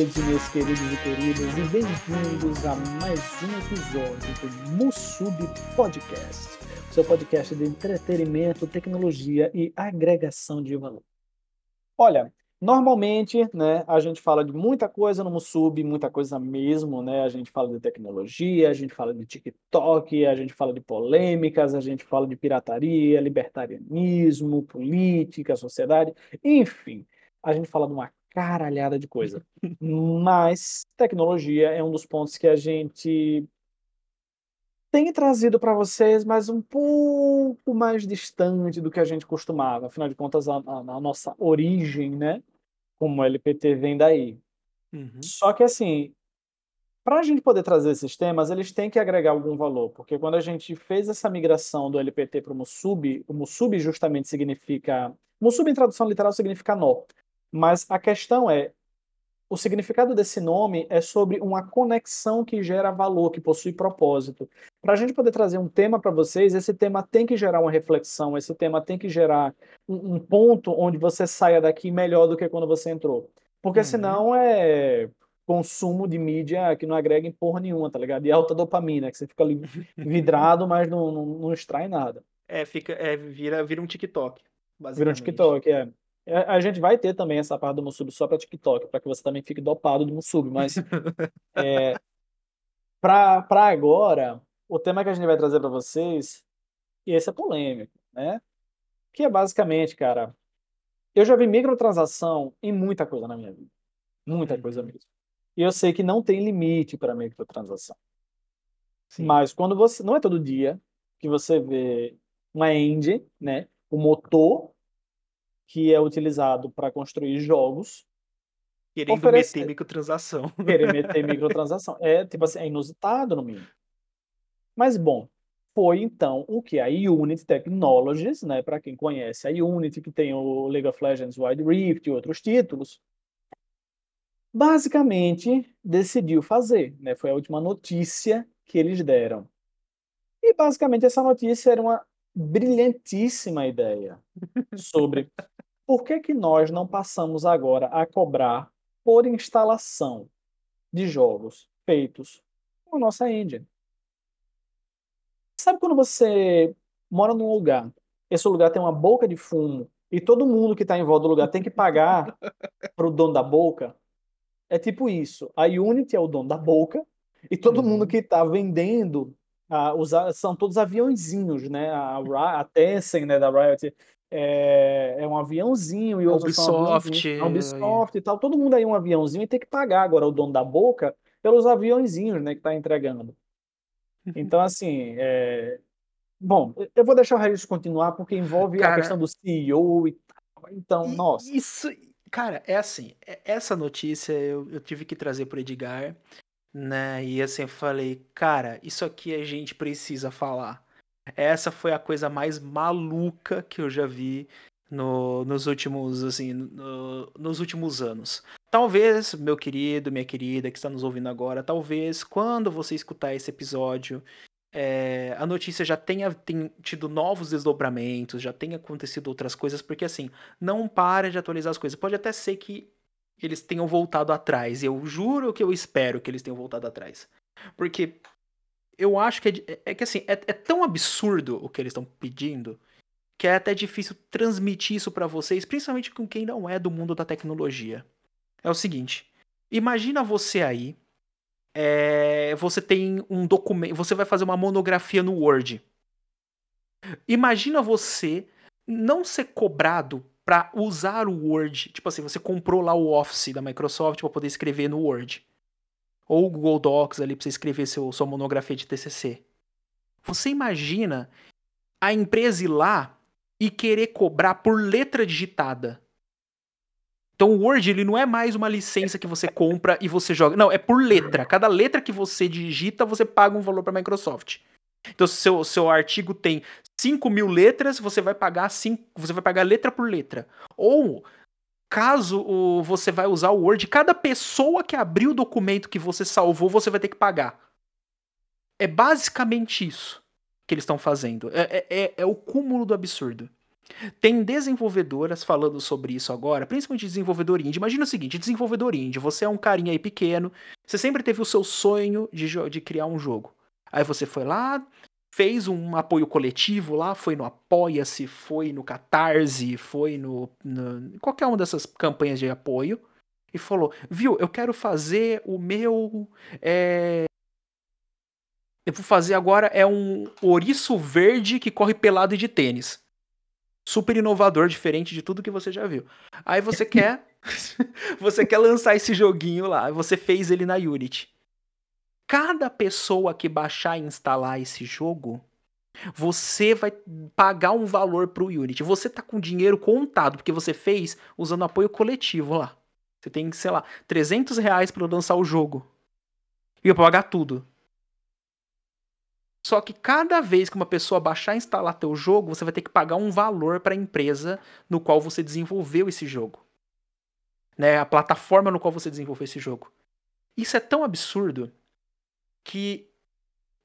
noite, meus queridos e queridas, e bem-vindos a mais um episódio do Musub Podcast, seu podcast de entretenimento, tecnologia e agregação de valor. Olha, normalmente, né, a gente fala de muita coisa no Musub, muita coisa mesmo, né? A gente fala de tecnologia, a gente fala de TikTok, a gente fala de polêmicas, a gente fala de pirataria, libertarianismo, política, sociedade, enfim, a gente fala de uma caralhada de coisa. Mas tecnologia é um dos pontos que a gente tem trazido para vocês, mas um pouco mais distante do que a gente costumava. Afinal de contas, a, a, a nossa origem, né, como LPT vem daí. Uhum. Só que assim, para a gente poder trazer esses temas, eles têm que agregar algum valor, porque quando a gente fez essa migração do LPT para o Musub, o Musub justamente significa. Musub em tradução literal significa nó. Mas a questão é, o significado desse nome é sobre uma conexão que gera valor, que possui propósito. Para a gente poder trazer um tema para vocês, esse tema tem que gerar uma reflexão, esse tema tem que gerar um, um, ponto onde você saia daqui melhor do que quando você entrou. Porque uhum. senão é consumo de mídia que não agrega em porra nenhuma, tá ligado? E alta dopamina, que você fica ali vidrado, mas não, não, não extrai nada. É, fica, é, vira, vira um TikTok. Vira um TikTok, é. É, a gente vai ter também essa parte do Musub só para TikTok, para que você também fique dopado do Musub, mas é, para agora, o tema que a gente vai trazer para vocês, e esse é polêmico, né? Que é basicamente, cara, eu já vi microtransação em muita coisa na minha vida. Muita uhum. coisa mesmo. E eu sei que não tem limite para microtransação. Sim. Mas quando você. Não é todo dia que você vê uma engine, né? O motor que é utilizado para construir jogos. Querendo oferece... meter microtransação. Querer meter microtransação. É, tipo assim, é inusitado no mínimo. Mas, bom, foi então o que a Unity Technologies, né, para quem conhece a Unity, que tem o League of Legends Wild Rift e outros títulos, basicamente decidiu fazer, né? Foi a última notícia que eles deram. E basicamente essa notícia era uma brilhantíssima ideia sobre por que, que nós não passamos agora a cobrar por instalação de jogos feitos com a nossa engine. Sabe quando você mora num lugar, esse lugar tem uma boca de fumo e todo mundo que está em volta do lugar tem que pagar para o dono da boca? É tipo isso. A Unity é o dono da boca e todo uhum. mundo que está vendendo ah, os, são todos aviãozinhos, né? A, a Tencent, né, da Riot, é, é um aviãozinho e outros Ubisoft, são Ubisoft e tal. Todo mundo aí um aviãozinho e tem que pagar agora o dono da boca pelos aviãozinhos, né, que está entregando. Então, assim, é... bom, eu vou deixar o Regis continuar porque envolve cara, a questão do CEO e tal. Então, e, nossa. Isso, cara, é assim, é, essa notícia eu, eu tive que trazer pro Edgar, né? E assim, eu falei, cara, isso aqui a gente precisa falar. Essa foi a coisa mais maluca que eu já vi no, nos últimos, assim, no, nos últimos anos. Talvez, meu querido, minha querida que está nos ouvindo agora, talvez quando você escutar esse episódio, é, a notícia já tenha tem, tido novos desdobramentos, já tenha acontecido outras coisas, porque assim, não para de atualizar as coisas. Pode até ser que eles tenham voltado atrás. Eu juro que eu espero que eles tenham voltado atrás. Porque eu acho que é, é que assim, é, é, tão absurdo o que eles estão pedindo que é até difícil transmitir isso para vocês, principalmente com quem não é do mundo da tecnologia. É o seguinte: imagina você aí, é, você tem um documento, você vai fazer uma monografia no Word. Imagina você não ser cobrado para usar o Word, tipo assim, você comprou lá o Office da Microsoft para poder escrever no Word ou o Google Docs ali para você escrever seu, sua monografia de TCC. Você imagina a empresa ir lá e querer cobrar por letra digitada. Então o Word ele não é mais uma licença que você compra e você joga. Não, é por letra. Cada letra que você digita, você paga um valor para a Microsoft. Então, se seu, seu artigo tem 5 mil letras, você vai pagar cinco, você vai pagar letra por letra. Ou caso o, você vai usar o Word, cada pessoa que abrir o documento que você salvou, você vai ter que pagar. É basicamente isso que eles estão fazendo. É, é, é, é o cúmulo do absurdo. Tem desenvolvedoras falando sobre isso agora, principalmente desenvolvedor indie. Imagina o seguinte: desenvolvedor indie, você é um carinha aí pequeno, você sempre teve o seu sonho de, de criar um jogo. Aí você foi lá, fez um apoio coletivo lá, foi no Apoia-se, foi no Catarse, foi no, no qualquer uma dessas campanhas de apoio e falou: viu, eu quero fazer o meu. É... Eu vou fazer agora é um ouriço verde que corre pelado de tênis super inovador, diferente de tudo que você já viu. Aí você quer você quer lançar esse joguinho lá, você fez ele na Unity. Cada pessoa que baixar e instalar esse jogo, você vai pagar um valor pro Unity. Você tá com dinheiro contado, porque você fez usando apoio coletivo lá. Você tem, sei lá, 300 reais pra lançar o jogo. E eu pagar tudo. Só que cada vez que uma pessoa baixar e instalar teu jogo, você vai ter que pagar um valor para a empresa no qual você desenvolveu esse jogo. Né? A plataforma no qual você desenvolveu esse jogo. Isso é tão absurdo que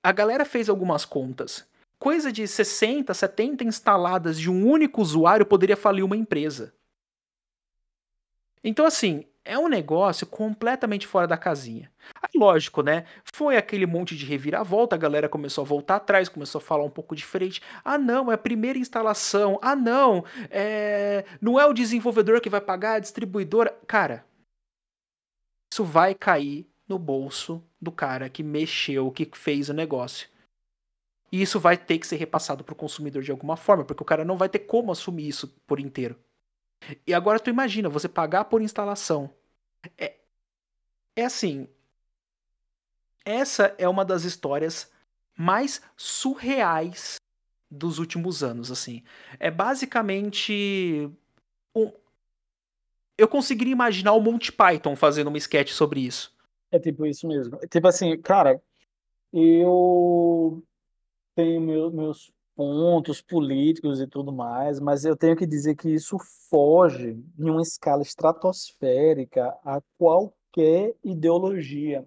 a galera fez algumas contas. Coisa de 60, 70 instaladas de um único usuário poderia falir uma empresa. Então, assim, é um negócio completamente fora da casinha. Aí, lógico, né? Foi aquele monte de reviravolta, a galera começou a voltar atrás, começou a falar um pouco diferente. Ah, não, é a primeira instalação. Ah, não, é... não é o desenvolvedor que vai pagar, é a distribuidora. Cara, isso vai cair no bolso do cara que mexeu, que fez o negócio. E isso vai ter que ser repassado para o consumidor de alguma forma, porque o cara não vai ter como assumir isso por inteiro. E agora tu imagina, você pagar por instalação. É, é assim. Essa é uma das histórias mais surreais dos últimos anos, assim. É basicamente um... eu conseguiria imaginar o Monty Python fazendo uma sketch sobre isso. É tipo isso mesmo. Tipo assim, cara, eu tenho meu, meus pontos políticos e tudo mais, mas eu tenho que dizer que isso foge em uma escala estratosférica a qualquer ideologia.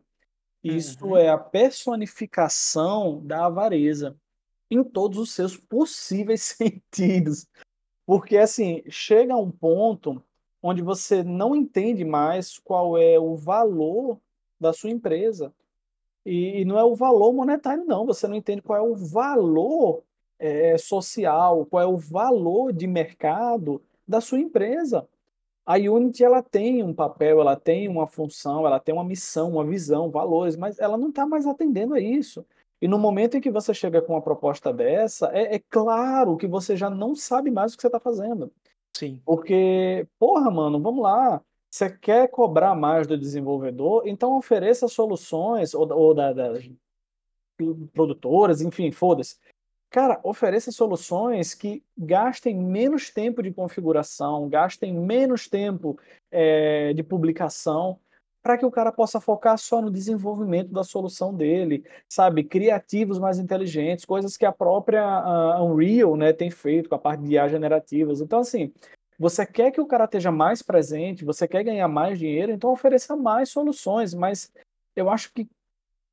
Isso uhum. é a personificação da avareza em todos os seus possíveis sentidos. Porque assim, chega a um ponto onde você não entende mais qual é o valor da sua empresa. E, e não é o valor monetário, não. Você não entende qual é o valor é, social, qual é o valor de mercado da sua empresa. A Unity ela tem um papel, ela tem uma função, ela tem uma missão, uma visão, valores, mas ela não está mais atendendo a isso. E no momento em que você chega com uma proposta dessa, é, é claro que você já não sabe mais o que você está fazendo. Sim. Porque, porra, mano, vamos lá. Você quer cobrar mais do desenvolvedor, então ofereça soluções, ou, ou da, das produtoras, enfim, foda-se. Cara, ofereça soluções que gastem menos tempo de configuração, gastem menos tempo é, de publicação, para que o cara possa focar só no desenvolvimento da solução dele, sabe? Criativos mais inteligentes, coisas que a própria Unreal né, tem feito com a parte de IA generativas. Então, assim, você quer que o cara esteja mais presente, você quer ganhar mais dinheiro, então ofereça mais soluções, mas eu acho que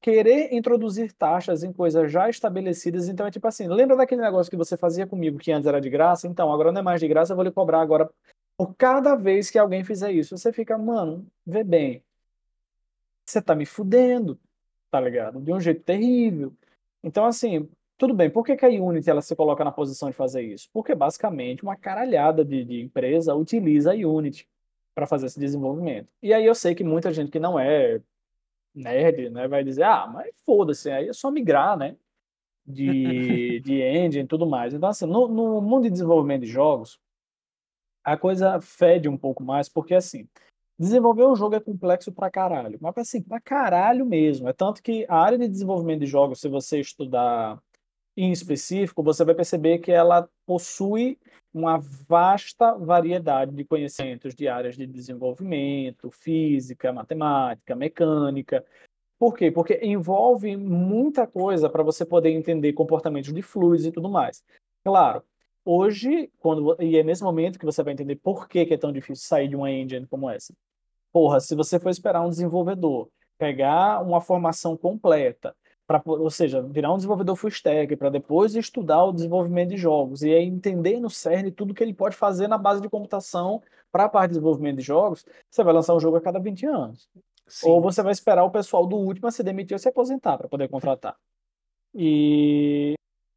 querer introduzir taxas em coisas já estabelecidas. Então é tipo assim, lembra daquele negócio que você fazia comigo que antes era de graça? Então, agora não é mais de graça, eu vou lhe cobrar agora por cada vez que alguém fizer isso. Você fica, mano, vê bem. Você tá me fudendo, tá ligado? De um jeito terrível. Então, assim, tudo bem, por que, que a Unity ela se coloca na posição de fazer isso? Porque basicamente uma caralhada de, de empresa utiliza a Unity para fazer esse desenvolvimento. E aí eu sei que muita gente que não é nerd, né, vai dizer, ah, mas foda-se, aí é só migrar, né, de, de engine e tudo mais. Então, assim, no, no mundo de desenvolvimento de jogos, a coisa fede um pouco mais, porque, assim, desenvolver um jogo é complexo pra caralho, mas, assim, pra caralho mesmo. É tanto que a área de desenvolvimento de jogos, se você estudar em específico, você vai perceber que ela possui uma vasta variedade de conhecimentos de áreas de desenvolvimento, física, matemática, mecânica. Por quê? Porque envolve muita coisa para você poder entender comportamentos de fluidos e tudo mais. Claro, hoje, quando e é nesse momento que você vai entender por que, que é tão difícil sair de uma engine como essa. Porra, se você for esperar um desenvolvedor pegar uma formação completa, para, ou seja, virar um desenvolvedor full stack, para depois estudar o desenvolvimento de jogos e aí entender no CERN tudo que ele pode fazer na base de computação para a parte de desenvolvimento de jogos, você vai lançar um jogo a cada 20 anos. Sim. Ou você vai esperar o pessoal do último a se demitir ou se aposentar para poder contratar. E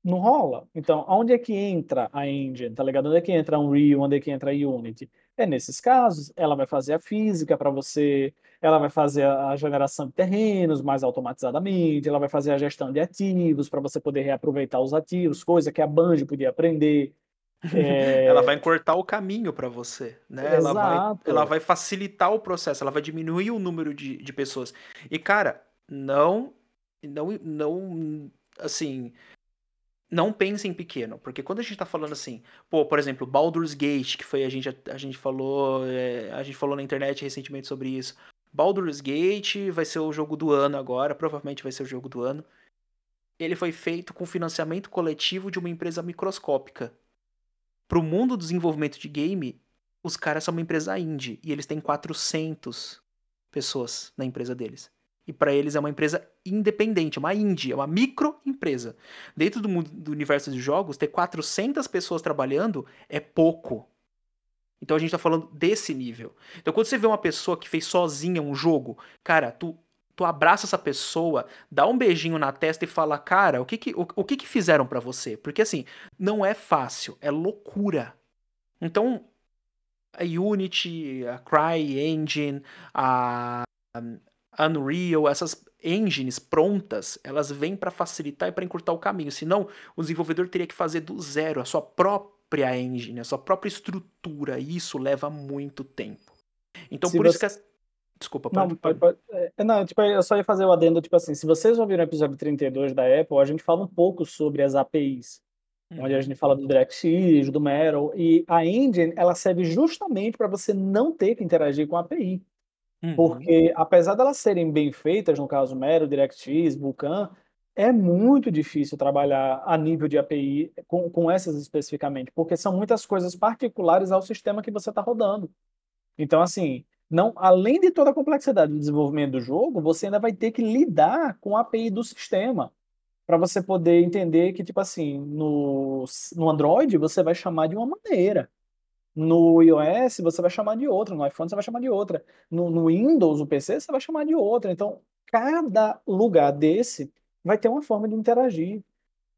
não rola. Então, onde é que entra a engine, tá ligado? Onde é que entra a Unreal, onde é que entra a Unity? É nesses casos, ela vai fazer a física para você, ela vai fazer a geração de terrenos mais automatizadamente, ela vai fazer a gestão de ativos para você poder reaproveitar os ativos, coisa que a Banjo podia aprender. É... ela vai encurtar o caminho para você, né? Ela vai, ela vai facilitar o processo, ela vai diminuir o número de, de pessoas. E, cara, não, não, não, assim, não pensem pequeno, porque quando a gente tá falando assim, pô, por exemplo, Baldur's Gate, que foi a gente a, gente falou, é, a gente falou na internet recentemente sobre isso. Baldur's Gate vai ser o jogo do ano agora, provavelmente vai ser o jogo do ano. Ele foi feito com financiamento coletivo de uma empresa microscópica. Pro mundo do desenvolvimento de game, os caras são uma empresa indie e eles têm 400 pessoas na empresa deles. E para eles é uma empresa independente, uma indie, é uma microempresa. Dentro do, mundo, do universo de jogos, ter 400 pessoas trabalhando é pouco. Então a gente tá falando desse nível. Então quando você vê uma pessoa que fez sozinha um jogo, cara, tu, tu abraça essa pessoa, dá um beijinho na testa e fala, cara, o que que, o, o que, que fizeram para você? Porque assim, não é fácil, é loucura. Então, a Unity, a CryEngine, a, Unreal, essas engines prontas, elas vêm para facilitar e para encurtar o caminho. Senão, o desenvolvedor teria que fazer do zero a sua própria engine, a sua própria estrutura. E isso leva muito tempo. Então, se por você... isso que. Desculpa, pode, não, pode, pode. É, não, tipo, eu só ia fazer o adendo, tipo assim, se vocês ouviram o episódio 32 da Apple, a gente fala um pouco sobre as APIs, uhum. onde a gente fala do DirectX, do Metal, e a engine, ela serve justamente para você não ter que interagir com a API. Uhum. Porque, apesar delas serem bem feitas, no caso Mero, DirectX, Vulkan, é muito difícil trabalhar a nível de API com, com essas especificamente, porque são muitas coisas particulares ao sistema que você está rodando. Então, assim, não, além de toda a complexidade do desenvolvimento do jogo, você ainda vai ter que lidar com a API do sistema para você poder entender que, tipo assim, no, no Android você vai chamar de uma maneira. No iOS você vai chamar de outra, no iPhone você vai chamar de outra, no, no Windows, no PC você vai chamar de outra. Então, cada lugar desse vai ter uma forma de interagir.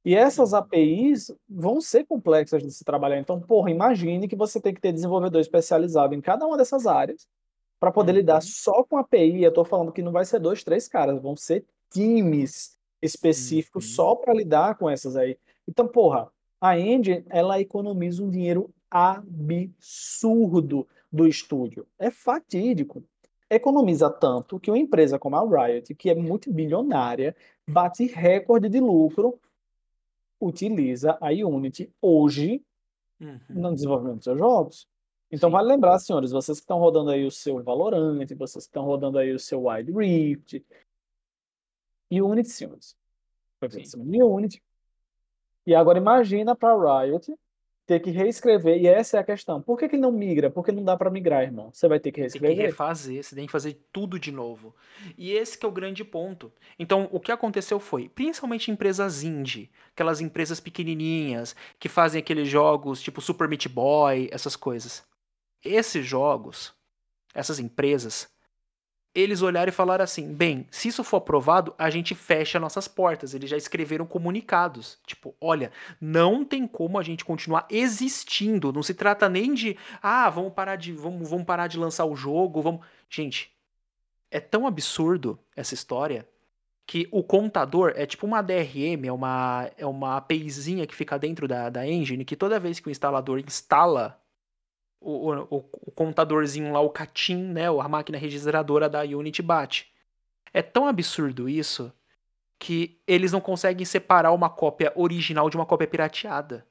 E essas APIs vão ser complexas de se trabalhar. Então, porra, imagine que você tem que ter desenvolvedor especializado em cada uma dessas áreas para poder uhum. lidar só com API. Eu estou falando que não vai ser dois, três caras, vão ser times específicos uhum. só para lidar com essas aí. Então, porra, a Engine, ela economiza um dinheiro absurdo do estúdio. É fatídico. Economiza tanto que uma empresa como a Riot, que é multibilionária, bate recorde de lucro, utiliza a Unity hoje uhum. no desenvolvimento dos seus jogos. Então Sim. vale lembrar, senhores, vocês que estão rodando aí o seu Valorant, vocês que estão rodando aí o seu Wild Rift, Unity, senhores. Foi de Unity. E agora imagina para a Riot ter que reescrever. E essa é a questão. Por que, que não migra? Porque não dá para migrar, irmão. Você vai ter que reescrever. Tem que refazer, você tem que fazer tudo de novo. E esse que é o grande ponto. Então, o que aconteceu foi, principalmente empresas indie, aquelas empresas pequenininhas que fazem aqueles jogos tipo Super Meat Boy, essas coisas. Esses jogos, essas empresas, eles olharam e falaram assim: bem, se isso for aprovado, a gente fecha nossas portas. Eles já escreveram comunicados. Tipo, olha, não tem como a gente continuar existindo. Não se trata nem de, ah, vamos parar de, vamos, vamos parar de lançar o jogo, vamos. Gente, é tão absurdo essa história que o contador é tipo uma DRM, é uma, é uma APIzinha que fica dentro da, da engine, que toda vez que o instalador instala o, o, o contadorzinho lá, o CATIM, né, a máquina registradora da Unity bate. É tão absurdo isso que eles não conseguem separar uma cópia original de uma cópia pirateada.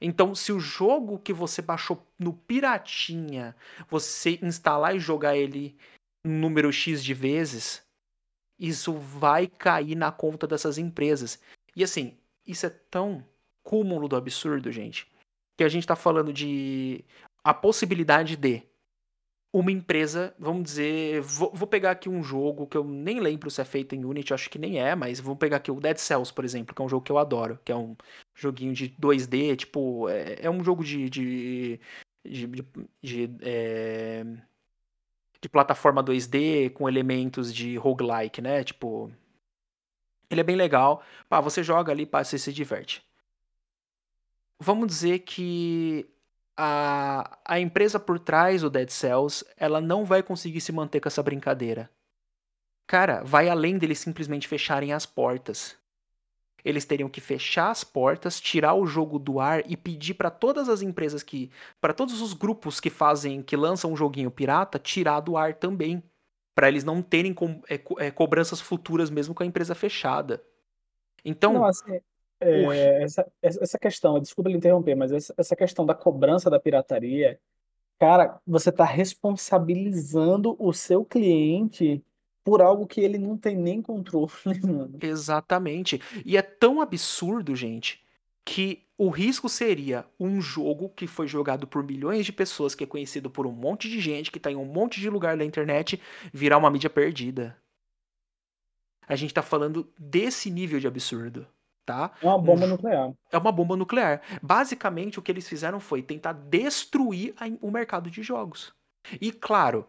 Então, se o jogo que você baixou no Piratinha, você instalar e jogar ele um número X de vezes, isso vai cair na conta dessas empresas. E assim, isso é tão cúmulo do absurdo, gente, que a gente tá falando de a possibilidade de uma empresa, vamos dizer, vou, vou, pegar aqui um jogo que eu nem lembro se é feito em Unity, acho que nem é, mas vou pegar aqui o Dead Cells, por exemplo, que é um jogo que eu adoro, que é um joguinho de 2D, tipo, é, é um jogo de, de, de, de, de é, de plataforma 2D com elementos de roguelike, né? Tipo, ele é bem legal. Pá, você joga ali, pá, você se diverte. Vamos dizer que a, a empresa por trás do Dead Cells, ela não vai conseguir se manter com essa brincadeira. Cara, vai além deles simplesmente fecharem as portas eles teriam que fechar as portas, tirar o jogo do ar e pedir para todas as empresas que, para todos os grupos que fazem, que lançam um joguinho pirata, tirar do ar também, para eles não terem co é, co é, cobranças futuras mesmo com a empresa fechada. Então, não, assim, é, essa, essa questão, desculpa lhe interromper, mas essa, essa questão da cobrança da pirataria, cara, você está responsabilizando o seu cliente por algo que ele não tem nem controle, mano. Exatamente. E é tão absurdo, gente, que o risco seria um jogo que foi jogado por milhões de pessoas, que é conhecido por um monte de gente, que tá em um monte de lugar da internet, virar uma mídia perdida. A gente tá falando desse nível de absurdo. Tá? É uma bomba um, nuclear. É uma bomba nuclear. Basicamente, o que eles fizeram foi tentar destruir a, o mercado de jogos. E claro,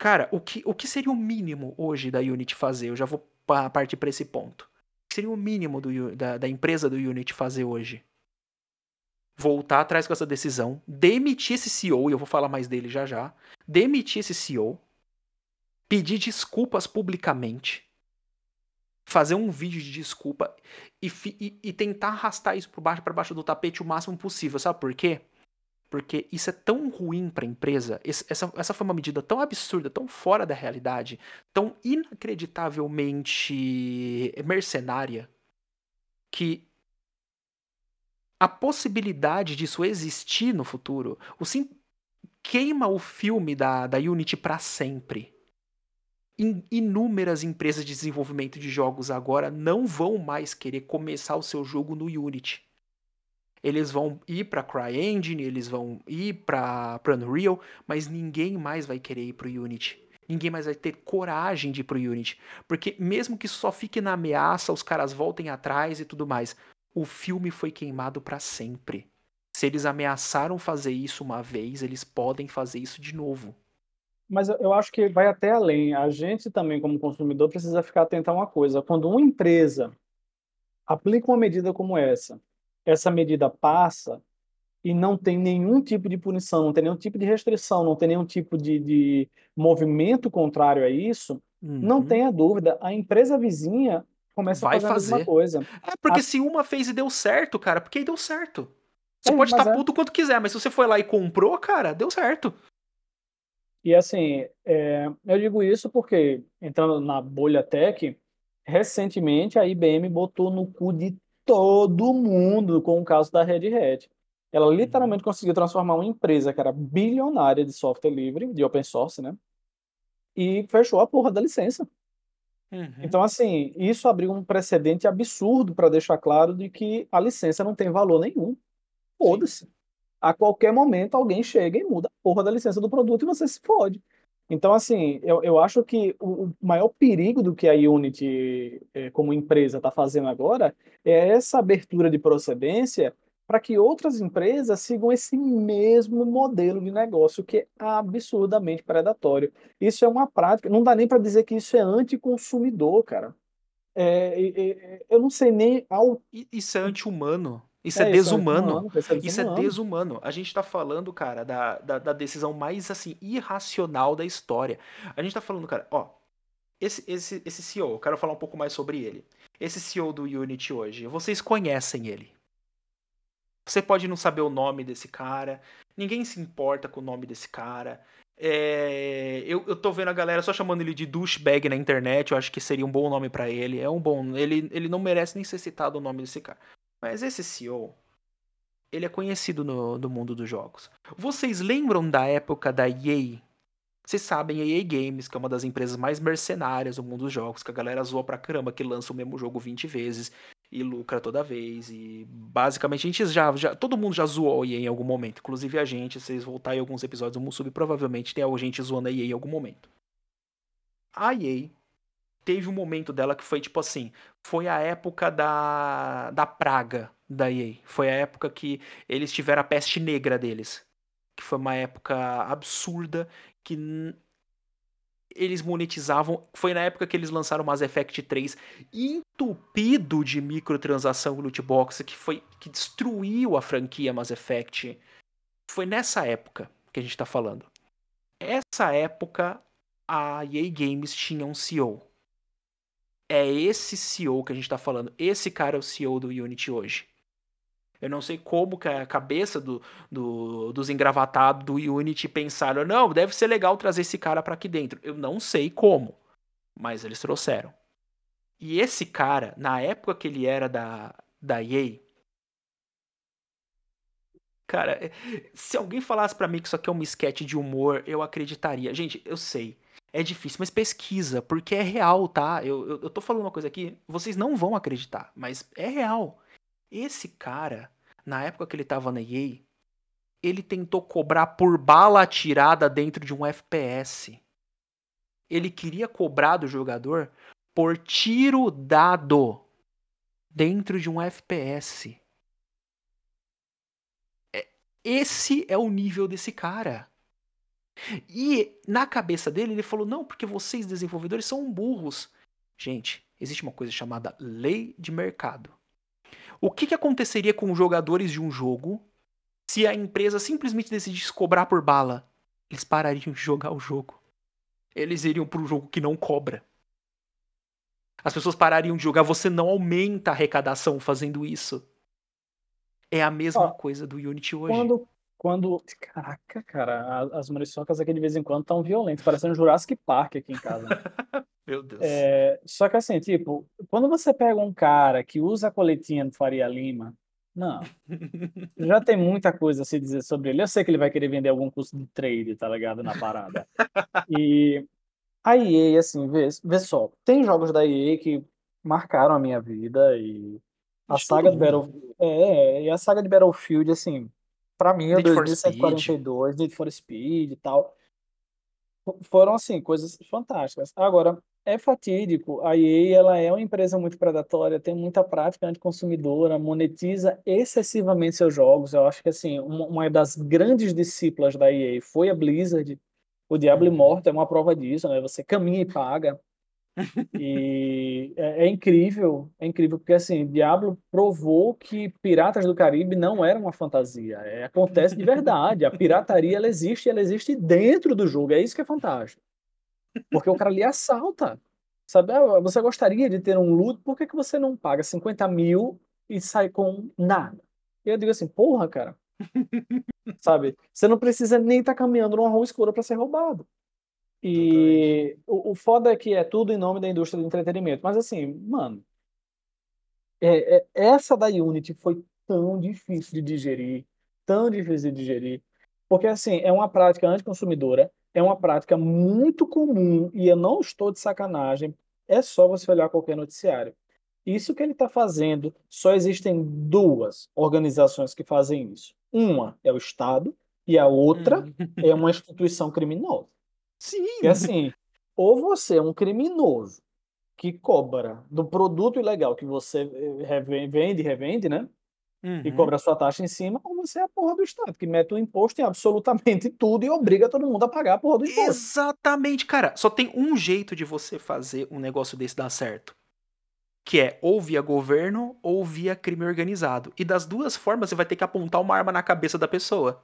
Cara, o que, o que seria o mínimo hoje da Unity fazer? Eu já vou partir para esse ponto. O que seria o mínimo do, da, da empresa do Unity fazer hoje? Voltar atrás com essa decisão, demitir esse CEO, e eu vou falar mais dele já já, demitir esse CEO, pedir desculpas publicamente, fazer um vídeo de desculpa e, e, e tentar arrastar isso por baixo para baixo do tapete o máximo possível. Sabe por quê? Porque isso é tão ruim para a empresa, essa, essa foi uma medida tão absurda, tão fora da realidade, tão inacreditavelmente mercenária, que a possibilidade disso existir no futuro, o sim, queima o filme da, da Unity para sempre. In, inúmeras empresas de desenvolvimento de jogos agora não vão mais querer começar o seu jogo no Unity eles vão ir para CryEngine, eles vão ir para Unreal, mas ninguém mais vai querer ir para o Unity. Ninguém mais vai ter coragem de ir para o Unity, porque mesmo que só fique na ameaça, os caras voltem atrás e tudo mais, o filme foi queimado para sempre. Se eles ameaçaram fazer isso uma vez, eles podem fazer isso de novo. Mas eu acho que vai até além. A gente também, como consumidor, precisa ficar atento a uma coisa. Quando uma empresa aplica uma medida como essa, essa medida passa e não tem nenhum tipo de punição, não tem nenhum tipo de restrição, não tem nenhum tipo de, de movimento contrário a isso, uhum. não tenha dúvida, a empresa vizinha começa Vai a fazer, fazer a mesma coisa. É porque a... se uma fez e deu certo, cara, porque aí deu certo. Você é, pode estar tá é... puto quanto quiser, mas se você foi lá e comprou, cara, deu certo. E assim, é, eu digo isso porque, entrando na bolha tech, recentemente a IBM botou no cu de todo mundo com o caso da Red Hat. Ela uhum. literalmente conseguiu transformar uma empresa que era bilionária de software livre, de open source, né? E fechou a porra da licença. Uhum. Então, assim, isso abriu um precedente absurdo para deixar claro de que a licença não tem valor nenhum. Foda-se. A qualquer momento alguém chega e muda a porra da licença do produto e você se fode. Então, assim, eu, eu acho que o, maior perigo do que a Unity, é, como empresa, está fazendo agora é essa abertura de procedência para que outras empresas sigam esse mesmo modelo de negócio que é absurdamente predatório. Isso é uma prática, não dá nem para dizer que isso é anticonsumidor, cara. É, é, eu não sei nem. Ao... Isso é anti-humano. Isso é, é desumano. Isso é desumano. Isso é desumano. A gente tá falando, cara, da, da, da, decisão mais, assim, irracional da história. A gente tá falando, cara, ó, esse, esse, esse CEO, eu quero falar um pouco mais sobre ele. Esse CEO do Unity hoje, vocês conhecem ele. Você pode não saber o nome desse cara, ninguém se importa com o nome desse cara. É, eu, eu tô vendo a galera só chamando ele de douchebag na internet, eu acho que seria um bom nome para ele. É um bom. Ele, ele não merece nem ser citado o nome desse cara. Mas esse CEO, ele é conhecido no, no mundo dos jogos. Vocês lembram da época da EA? Vocês sabem, a EA Games, que é uma das empresas mais mercenárias do mundo dos jogos, que a galera zoa pra caramba, que lança o mesmo jogo 20 vezes, e lucra toda vez. E basicamente a gente já, já. Todo mundo já zoou a EA em algum momento. Inclusive a gente, se vocês voltarem em alguns episódios do Musub, provavelmente tem a gente zoando a EA em algum momento. A EA teve um momento dela que foi tipo assim: foi a época da, da praga da EA. Foi a época que eles tiveram a peste negra deles. Que foi uma época absurda que eles monetizavam. Foi na época que eles lançaram o Mass Effect 3 entupido de microtransação e loot box, que foi que destruiu a franquia Mass Effect. Foi nessa época que a gente tá falando. Essa época a EA Games tinha um CEO. É esse CEO que a gente tá falando. Esse cara é o CEO do Unity hoje. Eu não sei como que a cabeça do, do, dos engravatados do Unity pensaram, não, deve ser legal trazer esse cara para aqui dentro. Eu não sei como, mas eles trouxeram. E esse cara, na época que ele era da, da EA, cara, é, se alguém falasse para mim que isso aqui é um sketch de humor, eu acreditaria. Gente, eu sei. É difícil, mas pesquisa, porque é real, tá? Eu, eu, eu tô falando uma coisa aqui, vocês não vão acreditar, mas é real. Esse cara, na época que ele tava na EA, ele tentou cobrar por bala atirada dentro de um FPS. Ele queria cobrar do jogador por tiro dado dentro de um FPS. Esse é o nível desse cara. E na cabeça dele ele falou: não, porque vocês desenvolvedores são burros. Gente, existe uma coisa chamada lei de mercado. O que, que aconteceria com os jogadores de um jogo se a empresa simplesmente decidisse cobrar por bala? Eles parariam de jogar o jogo. Eles iriam para um jogo que não cobra. As pessoas parariam de jogar, você não aumenta a arrecadação fazendo isso. É a mesma Ó, coisa do Unity hoje. Quando, quando. Caraca, cara, as muriçocas aqui de vez em quando estão violentas, parecendo Jurassic Park aqui em casa. Meu Deus. É, só que assim, tipo, quando você pega um cara que usa a coletinha do Faria Lima, não. Já tem muita coisa a se dizer sobre ele. Eu sei que ele vai querer vender algum curso de trade, tá ligado? Na parada. E a EA, assim, vê, vê só, tem jogos da EA que marcaram a minha vida e a saga de Battlefield. É, e a saga de Battlefield, assim, pra mim, é 2742, Need for Speed e tal. Foram, assim, coisas fantásticas. Agora, é fatídico. A EA, ela é uma empresa muito predatória, tem muita prática anticonsumidora, monetiza excessivamente seus jogos. Eu acho que, assim, uma, uma das grandes discípulas da EA foi a Blizzard, o Diablo uhum. Immortal é uma prova disso, né? Você caminha e paga. E é, é, incrível, é incrível, porque assim, Diablo provou que Piratas do Caribe não era uma fantasia. É, acontece de verdade. A pirataria ela existe ela existe dentro do jogo. É isso que é fantástico. Porque o cara ali assalta. Sabe? Ah, você gostaria de ter um loot, por que, que você não paga 50 mil e sai com nada? E eu digo assim, porra, cara, Sabe? Você não precisa nem estar tá caminhando numa rua escura para ser roubado. E o, o, foda é que é tudo em nome da indústria do entretenimento. Mas assim, mano, é, é, essa da Unity foi tão difícil de digerir, tão difícil de digerir, porque assim, é uma prática anticonsumidora, é uma prática muito comum, e eu não estou de sacanagem, é só você olhar qualquer noticiário. Isso que ele está fazendo, só existem duas organizações que fazem isso. Uma é o Estado e a outra hum. é uma instituição criminosa. Sim. E assim, ou você é um criminoso que cobra do produto ilegal que você eh, vende e revende, né? Uhum. E cobra a sua taxa em cima, ou você é a porra do Estado, que mete o imposto em absolutamente tudo e obriga todo mundo a pagar a porra do imposto. Exatamente, cara. Só tem um jeito de você fazer um negócio desse dar certo que é ou via governo ou via crime organizado. E das duas formas você vai ter que apontar uma arma na cabeça da pessoa.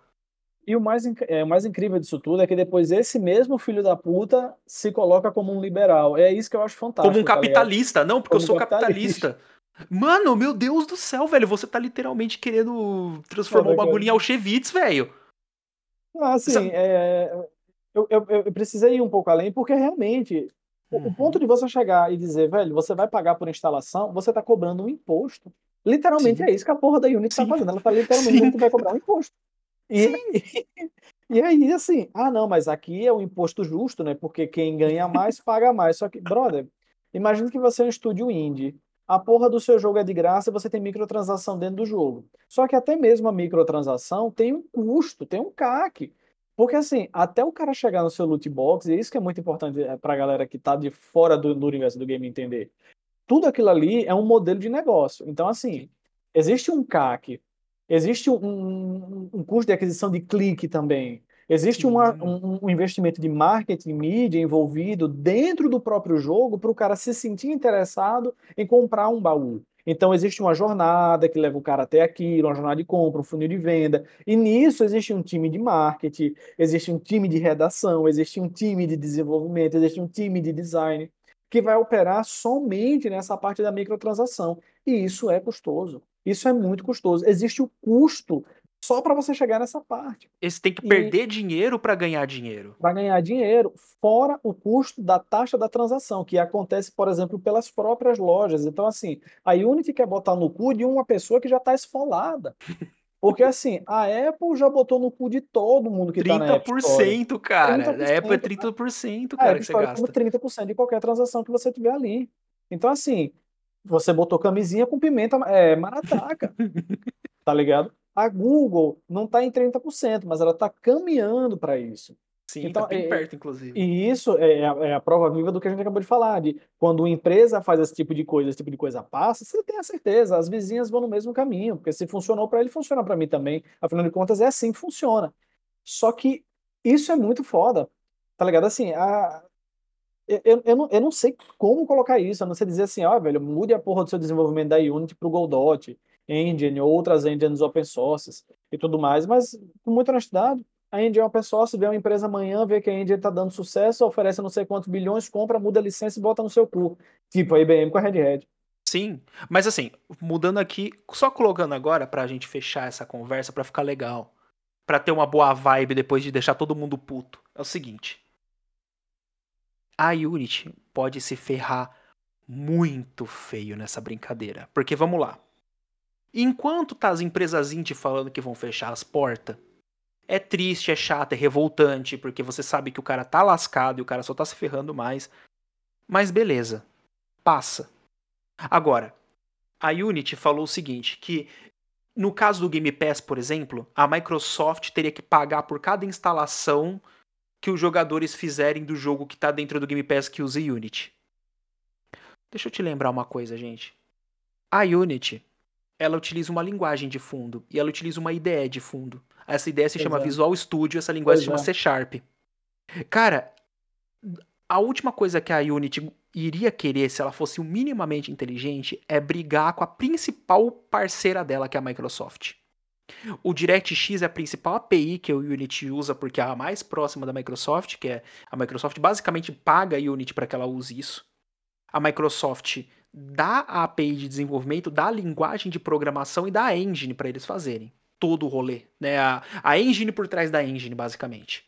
E o mais, é, o mais incrível disso tudo é que depois esse mesmo filho da puta se coloca como um liberal. É isso que eu acho fantástico. Como um tá capitalista. Tá não, porque como eu sou capitalista. capitalista. Mano, meu Deus do céu, velho. Você tá literalmente querendo transformar o bagulho em Auschwitz, velho. Ah, assim, é... eu, eu, eu precisei ir um pouco além, porque realmente Uhum. O ponto de você chegar e dizer, velho, você vai pagar por instalação, você está cobrando um imposto. Literalmente Sim. é isso que a porra da Unity está fazendo. Ela está literalmente que vai cobrar um imposto. E, e aí, assim, ah, não, mas aqui é o um imposto justo, né? Porque quem ganha mais paga mais. Só que, brother, imagina que você é um estúdio indie. a porra do seu jogo é de graça e você tem microtransação dentro do jogo. Só que até mesmo a microtransação tem um custo, tem um CAC. Porque assim, até o cara chegar no seu loot box, e isso que é muito importante é, pra galera que tá de fora do, do universo do game entender. Tudo aquilo ali é um modelo de negócio. Então, assim, existe um CAC, existe um, um, um custo de aquisição de clique também. Existe uma, um, um, investimento de marketing, mídia envolvido dentro do próprio jogo para o cara se sentir interessado em comprar um baú. Então, existe uma jornada que leva o cara até aquilo, uma jornada de compra, um funil de venda. E nisso existe um time de marketing, existe um time de redação, existe um time de desenvolvimento, existe um time de design que vai operar somente nessa parte da microtransação. E isso é custoso. Isso é muito custoso. Existe o custo só para você chegar nessa parte. Você tem que perder e... dinheiro para ganhar dinheiro. Para ganhar dinheiro, fora o custo da taxa da transação, que acontece, por exemplo, pelas próprias lojas. Então, assim, a Unity quer botar no cu de uma pessoa que já está esfolada. Porque assim, a Apple já botou no cu de todo mundo que 30%, tá na App Store. cara. 30%, a Apple é 30%, cara, a que você gasta. 30% de qualquer transação que você tiver ali. Então, assim, você botou camisinha com pimenta é, marataca. tá ligado? A Google não está em 30%, mas ela está caminhando para isso. Sim, então, tá bem é, perto, inclusive. E isso é a, é a, prova viva do que a gente acabou de falar, de quando uma empresa faz esse tipo de coisa, esse tipo de coisa passa, você tem a certeza, as vizinhas vão no mesmo caminho, porque se funcionou para ele, funciona para mim também. Afinal de contas, é assim que funciona. Só que isso é muito foda, tá ligado? Assim, a, eu, eu, não, eu não sei como colocar isso, a não ser dizer assim, ó, velho, mude a porra do seu desenvolvimento da Unity pro Godot, Engine, outras engines open sources e tudo mais, mas com muita honestidade, a engine é open source, vê uma empresa amanhã, vê que a engine está dando sucesso, oferece não sei quantos bilhões, compra, muda a licença e bota no seu cu. Tipo a IBM com a Red Hat. Sim, mas assim, mudando aqui, só colocando agora pra gente fechar essa conversa pra ficar legal, pra ter uma boa vibe depois de deixar todo mundo puto. É o seguinte: a Unity pode se ferrar muito feio nessa brincadeira. Porque vamos lá. Enquanto tá as empresas indie falando que vão fechar as portas, é triste, é chato, é revoltante, porque você sabe que o cara tá lascado e o cara só tá se ferrando mais. Mas beleza, passa. Agora, a Unity falou o seguinte, que no caso do Game Pass, por exemplo, a Microsoft teria que pagar por cada instalação que os jogadores fizerem do jogo que tá dentro do Game Pass que usa Unity. Deixa eu te lembrar uma coisa, gente. A Unity ela utiliza uma linguagem de fundo e ela utiliza uma IDE de fundo. Essa ideia se pois chama é. Visual Studio, essa linguagem pois se chama é. C Sharp. Cara, a última coisa que a Unity iria querer, se ela fosse minimamente inteligente, é brigar com a principal parceira dela, que é a Microsoft. O DirectX é a principal API que a Unity usa porque é a mais próxima da Microsoft, que é a Microsoft basicamente paga a Unity para que ela use isso. A Microsoft da API de desenvolvimento, da linguagem de programação e da engine para eles fazerem todo o rolê, né? A, a engine por trás da engine, basicamente.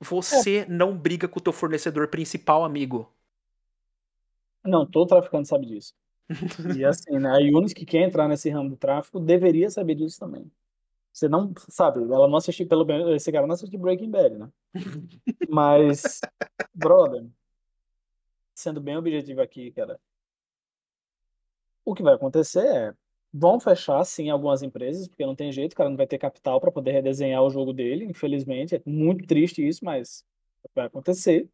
Você é. não briga com o teu fornecedor principal, amigo. Não, todo traficante sabe disso. E assim, né, a Unity que quer entrar nesse ramo do tráfico deveria saber disso também. Você não sabe, ela não assistiu, pelo menos, esse cara não assistiu Breaking Bad, né? Mas, brother, sendo bem objetivo aqui, cara, o que vai acontecer é vão fechar sim algumas empresas, porque não tem jeito, o cara não vai ter capital para poder redesenhar o jogo dele, infelizmente. É muito triste isso, mas vai acontecer.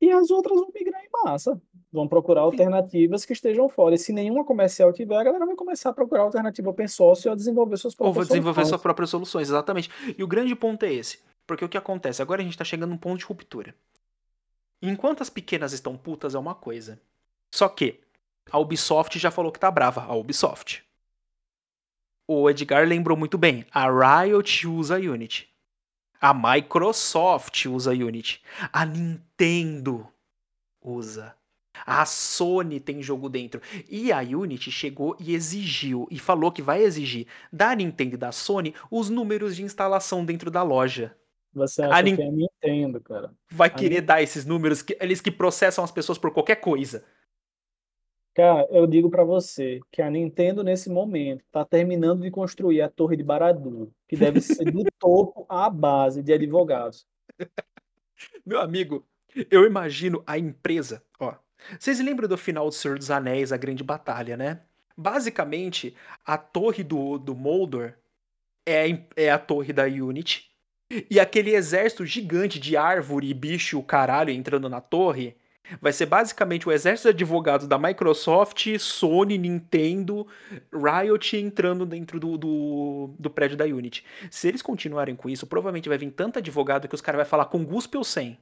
E as outras vão migrar em massa. Vão procurar alternativas que estejam fora. E se nenhuma comercial tiver, a galera vai começar a procurar alternativa open source ou a desenvolver suas próprias Ou vai desenvolver suas próprias soluções, exatamente. E o grande ponto é esse. Porque o que acontece? Agora a gente está chegando num ponto de ruptura. Enquanto as pequenas estão putas é uma coisa. Só que a Ubisoft já falou que tá brava. A Ubisoft. O Edgar lembrou muito bem. A Riot usa Unity. A Microsoft usa Unity. A Nintendo usa. A Sony tem jogo dentro. E a Unity chegou e exigiu, e falou que vai exigir da Nintendo e da Sony os números de instalação dentro da loja. Você acha a que é a Nintendo, cara? Vai a querer dar esses números, que, eles que processam as pessoas por qualquer coisa. Cara, eu digo para você que a Nintendo, nesse momento, tá terminando de construir a Torre de Baradu, que deve ser do topo à base de advogados. Meu amigo, eu imagino a empresa, ó, Vocês lembram do final do Senhor dos Anéis, a grande batalha, né? Basicamente, a torre do, do Moldor é, é a torre da Unity. E aquele exército gigante de árvore e bicho caralho entrando na torre vai ser basicamente o exército de advogados da Microsoft, Sony, Nintendo, Riot entrando dentro do, do, do prédio da Unity. Se eles continuarem com isso, provavelmente vai vir tanto advogado que os caras vão falar com guspe ou sem.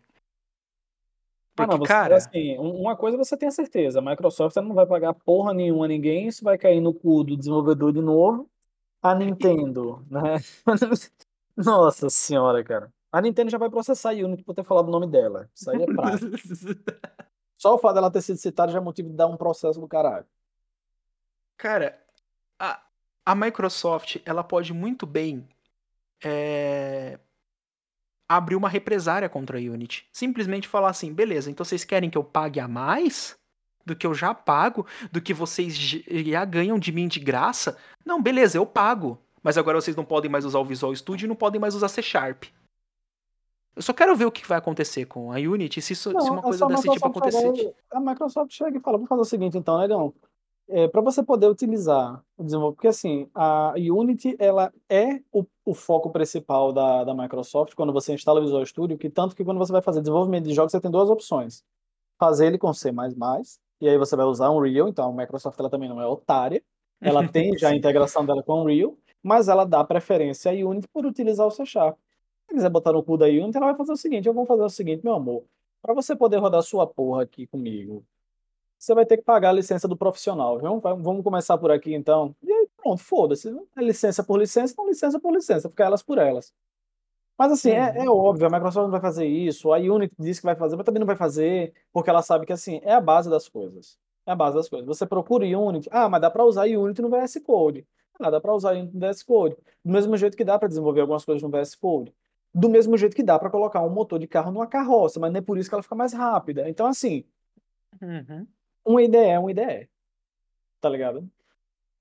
Porque, ah, não, cara. Assim, uma coisa você tem a certeza: a Microsoft não vai pagar porra nenhuma a ninguém, isso vai cair no cu do desenvolvedor de novo. A Nintendo, né? Nossa senhora, cara. A Nintendo já vai processar a Unity por ter falado o nome dela. Isso aí é prático. Só o fato dela ter sido citada já é motivo de dar um processo do caralho. Cara, a, a Microsoft, ela pode muito bem é, abrir uma represária contra a Unity. Simplesmente falar assim, beleza, então vocês querem que eu pague a mais? Do que eu já pago? Do que vocês já ganham de mim de graça? Não, beleza, eu pago. Mas agora vocês não podem mais usar o Visual Studio e não podem mais usar C Sharp. Eu só quero ver o que vai acontecer com a Unity se, isso, não, se uma coisa desse tipo acontecer. A Microsoft chega e fala: vamos fazer o seguinte, então, negão é, para você poder utilizar o desenvolvimento, porque assim, a Unity ela é o, o, foco principal da, da Microsoft quando você instala o Visual Studio, que tanto que quando você vai fazer desenvolvimento de jogos, você tem duas opções. Fazer ele com C++, e aí você vai usar Unreal, então a Microsoft ela também não é otária, ela tem já a integração dela com Unreal, mas ela dá preferência à Unity por utilizar o C Sharp. Se quiser botar no cu da Unity, ela vai fazer o seguinte, eu vou fazer o seguinte, meu amor, para você poder rodar sua porra aqui comigo, você vai ter que pagar a licença do profissional, viu? Vamos começar por aqui então. E aí, pronto, foda-se. É licença por licença, não licença por licença, fica elas por elas. Mas assim, é, é, óbvio, a Microsoft não vai fazer isso, a Unity diz que vai fazer, mas também não vai fazer, porque ela sabe que assim, é a base das coisas. É a base das coisas. Você procura Unity, ah, mas dá para usar Unity no VS Code. Ah, dá para usar Unity no VS Code. Do mesmo jeito que dá para desenvolver algumas coisas no VS Code. Do mesmo jeito que dá para colocar um motor de carro numa carroça, mas não é por isso que ela fica mais rápida. Então, assim, uhum uma ideia é uma ideia. Tá ligado?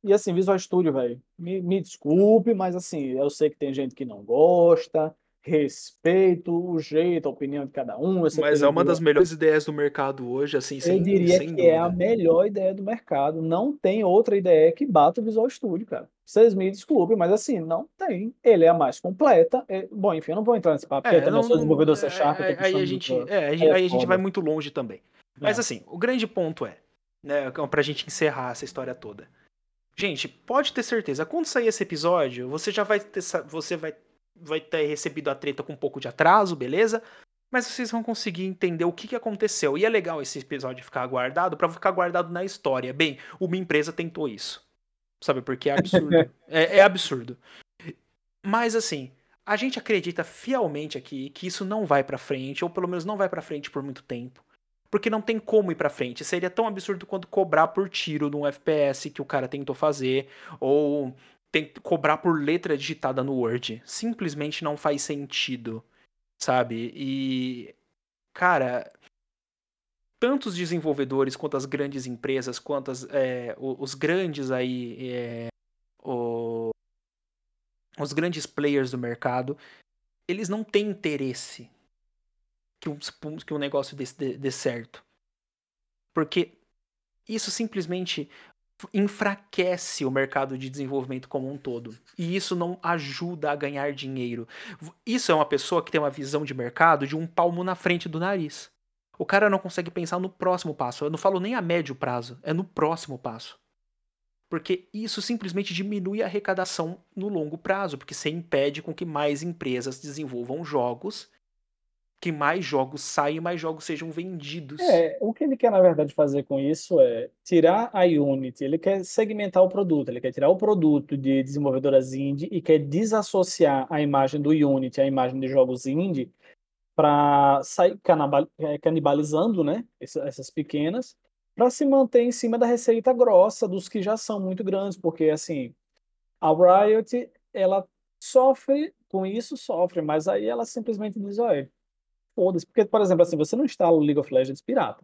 E assim, Visual Studio, velho, me, me desculpe, mas assim, eu sei que tem gente que não gosta, respeito o jeito, a opinião de cada um. Mas é uma das melhores ideias do mercado hoje, assim, sem Eu diria sem que dúvida. é a melhor ideia do mercado. Não tem outra ideia que bata o Visual Studio, cara. Vocês me desculpem, mas assim, não tem. Ele é a mais completa. É... Bom, enfim, eu não vou entrar nesse papo, porque é, eu não, sou desenvolvedor C Sharp. É, aí, a gente, é, aí, aí a gente vai muito longe também. Mas é. assim, o grande ponto é, né, pra gente encerrar essa história toda. Gente, pode ter certeza, quando sair esse episódio, você já vai ter, você vai, vai ter recebido a treta com um pouco de atraso, beleza? Mas vocês vão conseguir entender o que, que aconteceu. E é legal esse episódio ficar guardado para ficar guardado na história. Bem, uma empresa tentou isso. Sabe, porque é absurdo. é, é absurdo. Mas assim, a gente acredita fielmente aqui que isso não vai para frente, ou pelo menos não vai para frente por muito tempo porque não tem como ir para frente. Seria tão absurdo quanto cobrar por tiro num FPS que o cara tentou fazer, ou tem, cobrar por letra digitada no Word. Simplesmente não faz sentido, sabe? E, cara, tanto os desenvolvedores quanto as grandes empresas, quanto as, é, os grandes aí, é, o, os grandes players do mercado, eles não têm interesse que um, que um negócio desse dê, dê certo. Porque isso simplesmente enfraquece o mercado de desenvolvimento como um todo. E isso não ajuda a ganhar dinheiro. Isso é uma pessoa que tem uma visão de mercado de um palmo na frente do nariz. O cara não consegue pensar no próximo passo. Eu não falo nem a médio prazo, é no próximo passo. Porque isso simplesmente diminui a arrecadação no longo prazo, porque você impede com que mais empresas desenvolvam jogos que mais jogos saiam, mais jogos sejam vendidos. É, o que ele quer, na verdade, fazer com isso é tirar a Unity, ele quer segmentar o produto, ele quer tirar o produto de desenvolvedoras indie e quer desassociar a imagem do Unity, a imagem de jogos indie, para sair é, canibalizando né, essas pequenas, para se manter em cima da receita grossa dos que já são muito grandes, porque assim, a Riot, ela sofre com isso, sofre, mas aí ela simplesmente diz, olha, foda-se. Porque, por exemplo, assim, você não instala o League of Legends pirata,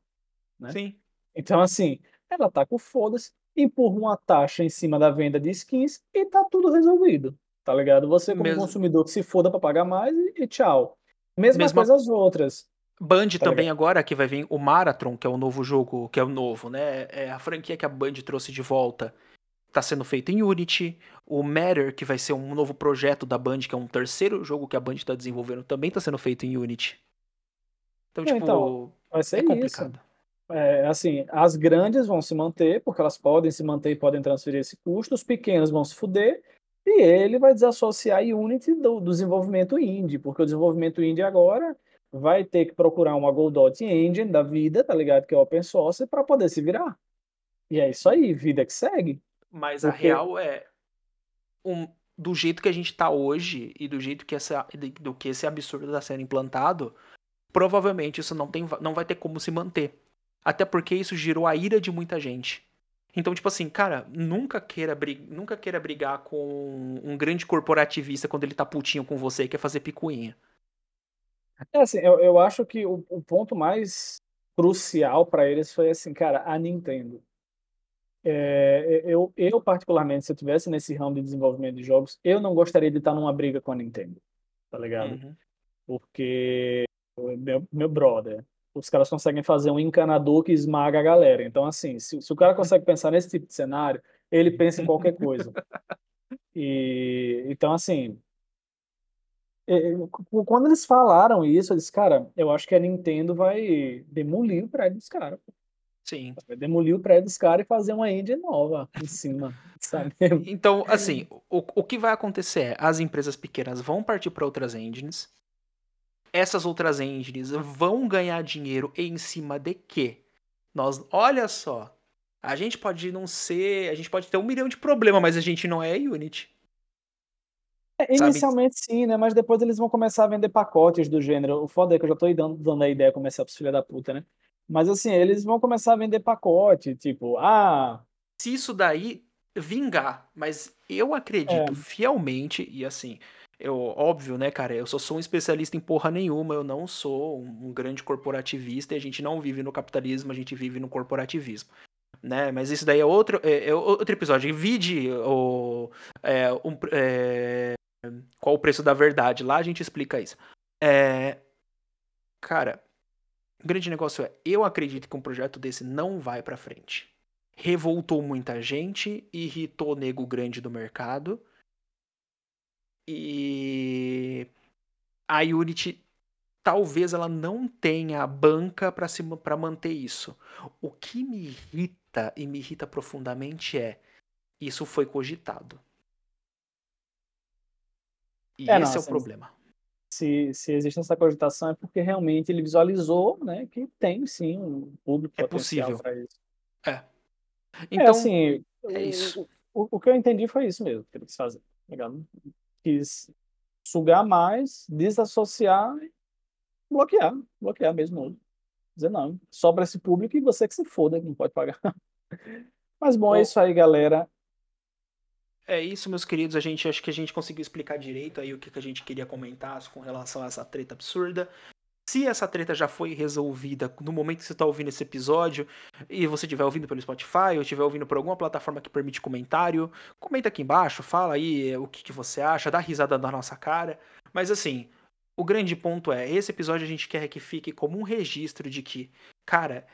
né? Sim. Então, assim, ela tá com foda-se, empurra uma taxa em cima da venda de skins e tá tudo resolvido, tá ligado? Você, como Mesmo... consumidor, que se foda pra pagar mais e, e tchau. Mesma, Mesma coisa as outras. Band tá também ligado? agora, que vai vir o Marathon, que é o novo jogo, que é o novo, né? É a franquia que a Band trouxe de volta. Tá sendo feito em Unity. O Matter, que vai ser um novo projeto da Band, que é um terceiro jogo que a Band tá desenvolvendo, também tá sendo feito em Unity. Então, tipo, então, vai ser é complicado. Isso. É, assim, as grandes vão se manter, porque elas podem se manter e podem transferir esse custo, os pequenos vão se fuder, e ele vai desassociar a Unity do, do desenvolvimento indie, porque o desenvolvimento indie agora vai ter que procurar uma Godot Engine da vida, tá ligado? Que é open source, para poder se virar. E é isso aí, vida que segue. Mas porque... a real é um, do jeito que a gente tá hoje e do jeito que essa do que esse absurdo está sendo implantado, provavelmente isso não tem não vai ter como se manter. Até porque isso gerou a ira de muita gente. Então, tipo assim, cara, nunca queira, nunca queira brigar com um grande corporativista quando ele tá putinho com você e quer fazer picuinha. É assim, eu, eu acho que o, o ponto mais crucial para eles foi assim, cara, a Nintendo. É, eu, eu, particularmente, se eu tivesse nesse ramo de desenvolvimento de jogos, eu não gostaria de estar numa briga com a Nintendo, tá ligado? Uhum. Porque meu, meu brother, os caras conseguem fazer um encanador que esmaga a galera. Então, assim, se, se o cara consegue pensar nesse tipo de cenário, ele pensa em qualquer coisa. E então, assim, quando eles falaram isso, eu disse, cara, eu acho que a Nintendo vai demolir o prédio dos caras. Sim. Vai demolir o prédio dos caras e fazer uma engine nova em cima, sabe? Então, assim, o, o que vai acontecer é, as empresas pequenas vão partir para outras engines, essas outras engines vão ganhar dinheiro em cima de quê? Nós, olha só, a gente pode não ser, a gente pode ter um milhão de problemas, mas a gente não é Unity. É, inicialmente sim, né? Mas depois eles vão começar a vender pacotes do gênero. O foda é que eu já tô dando, dando a ideia começar pros filha da puta, né? Mas assim, eles vão começar a vender pacote, tipo, ah. Se isso daí vingar, mas eu acredito é. fielmente, e assim, eu, óbvio, né, cara, eu só sou um especialista em porra nenhuma, eu não sou um, grande corporativista e a gente não vive no capitalismo, a gente vive no corporativismo né? Mas isso daí é outro, é, é outro episódio. Vide o, é, um, é, qual o preço da verdade. Lá a gente explica isso. É, cara, o grande negócio é, eu acredito que um projeto desse não vai para frente. Revoltou muita gente, irritou nego grande do mercado. E a Unity talvez ela não tenha a banca para manter isso. O que me irrita e me irrita profundamente é isso foi cogitado. E é, esse não, é o assim, problema. Se, se existe essa cogitação é porque realmente ele visualizou né, que tem sim um público é possível para isso. É. é então, é assim, é isso. O, o, o, que eu entendi foi isso mesmo que ele quis fazer. Legal? Quis sugar mais, desassociar bloquear, bloquear mesmo. Dizer não, sobra esse público e você que se foda, que não pode pagar. Mas bom, bom, é isso aí, galera. É isso, meus queridos. A gente acho que a gente conseguiu explicar direito aí o que, que a gente queria comentar com relação a essa treta absurda. Se essa treta já foi resolvida no momento que você está ouvindo esse episódio e você estiver ouvindo pelo Spotify ou estiver ouvindo por alguma plataforma que permite comentário, comenta aqui embaixo, fala aí o que, que você acha, dá risada na nossa cara. Mas assim, o grande ponto é, esse episódio a gente quer que fique como um registro de que, cara,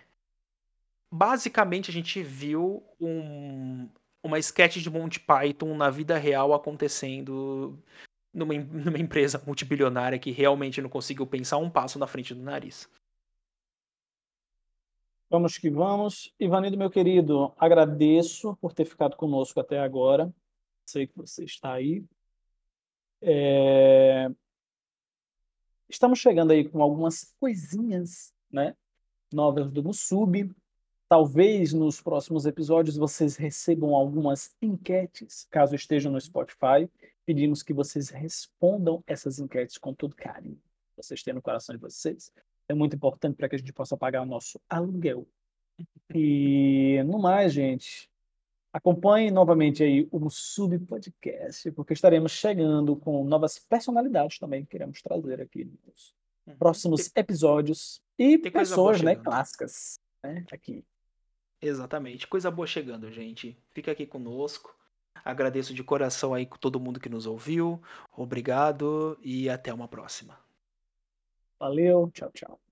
basicamente a gente viu um, uma sketch de Monty Python na vida real acontecendo numa, numa empresa multibilionária que realmente não conseguiu pensar um passo na frente do nariz. Vamos que vamos. Ivanildo, meu querido, agradeço por ter ficado conosco até agora. Sei que você está aí. É... Estamos chegando aí com algumas coisinhas né, novas do Musub. Talvez nos próximos episódios vocês recebam algumas enquetes, caso estejam no Spotify. Pedimos que vocês respondam essas enquetes com todo carinho. Vocês têm no coração de vocês. É muito importante para que a gente possa pagar o nosso aluguel. E no mais, gente, acompanhe novamente aí o Sub Podcast, porque estaremos chegando com novas personalidades também que queremos trazer aqui nos uhum. próximos episódios e pessoas, né, clássicas, né, aqui. Exatamente. Coisa boa chegando, gente. Fica aqui conosco. Agradeço de coração aí todo mundo que nos ouviu. Obrigado e até uma próxima. Valeu, tchau, tchau.